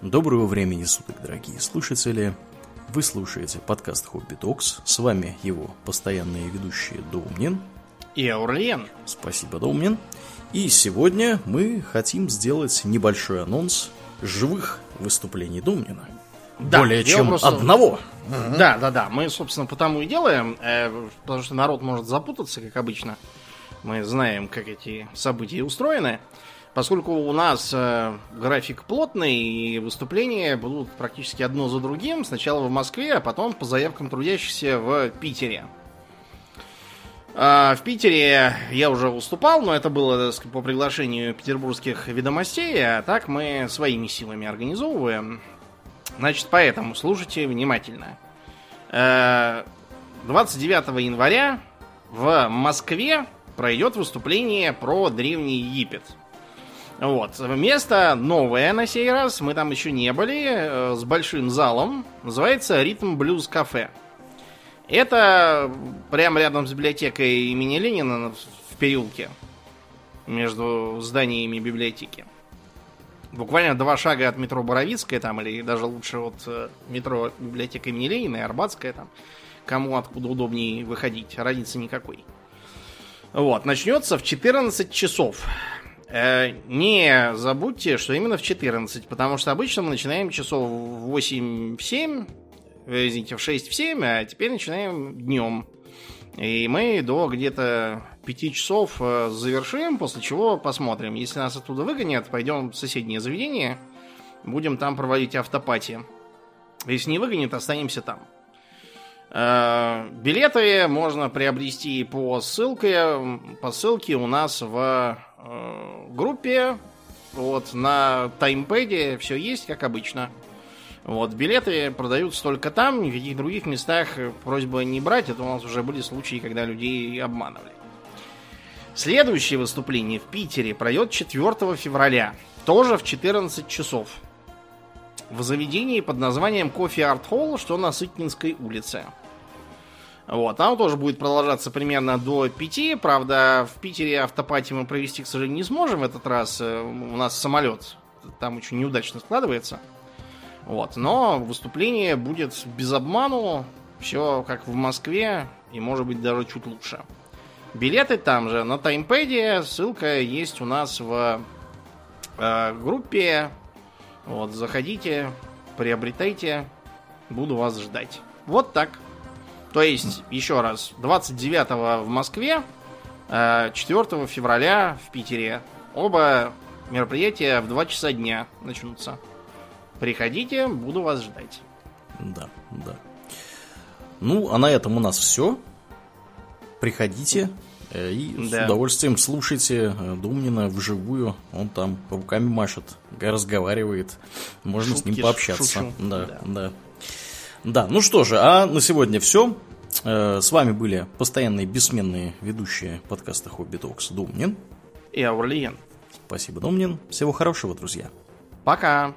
Доброго времени суток, дорогие слушатели. Вы слушаете подкаст Хобби Токс. С вами его постоянные ведущие Доумнин. И Аурлиен. Спасибо, Доумнин. И сегодня мы хотим сделать небольшой анонс живых выступлений Доумнина. Да, Более чем просто- одного. Да, да, да. Мы, собственно, потому и делаем, э, потому что народ может запутаться, как обычно. Мы знаем, как эти события устроены. Поскольку у нас э, график плотный, и выступления будут практически одно за другим. Сначала в Москве, а потом по заявкам трудящихся в Питере. А, В Питере я уже выступал, но это было сказать, по приглашению петербургских ведомостей, а так мы своими силами организовываем. Значит, поэтому слушайте внимательно. Э, 29 января в Москве пройдет выступление про Древний Египет. Вот. Место новое на сей раз. Мы там еще не были. э, С большим залом. Называется Ритм Блюз Кафе. Это прямо рядом с библиотекой имени Ленина в переулке. Между зданиями библиотеки. Буквально два шага от метро Боровицкая там, или даже лучше от э, метро библиотека имени Ленина и Арбатская там. Кому откуда удобнее выходить, разницы никакой. Вот, начнется в 14 часов. Э, не забудьте, что именно в 14, потому что обычно мы начинаем часов в 8-7, э, извините, в 6-7, а теперь начинаем днем. И мы до где-то 5 часов э, завершим, после чего посмотрим. Если нас оттуда выгонят, пойдем в соседнее заведение, будем там проводить автопати. Если не выгонят, останемся там. Э, Билеты можно приобрести по ссылке, по ссылке у нас в группе. Вот на таймпеде все есть, как обычно. Вот, билеты продаются только там, ни в каких других местах просьба не брать. Это у нас уже были случаи, когда людей обманывали. Следующее выступление в Питере пройдет 4 февраля, тоже в 14 часов. В заведении под названием Кофе Арт Холл, что на Сытнинской улице. Вот, там тоже будет продолжаться примерно до 5. Правда, в Питере автопати мы провести, к сожалению, не сможем в этот раз. Э, У нас самолет там очень неудачно складывается. Вот, но выступление будет без обману. Все как в Москве, и может быть даже чуть лучше. Билеты там же, на таймпеде. Ссылка есть у нас в э, группе. Вот, заходите, приобретайте. Буду вас ждать. Вот так. То есть, еще раз, 29 в Москве, э, 4 февраля в Питере. Оба мероприятия в 2 часа дня начнутся. Приходите, буду вас ждать. Да, да. Ну, а на этом у нас все. Приходите э, и с Да. удовольствием слушайте э, Думнина вживую. Он там руками машет, разговаривает. Можно с ним Шутки пообщаться. шучу. Да, Да. да. Да, ну что же, а на сегодня все. С вами были постоянные бессменные ведущие подкаста Хобби Токс Думнин. И Аурлиен. Спасибо, Думнин. Всего хорошего, друзья. Пока.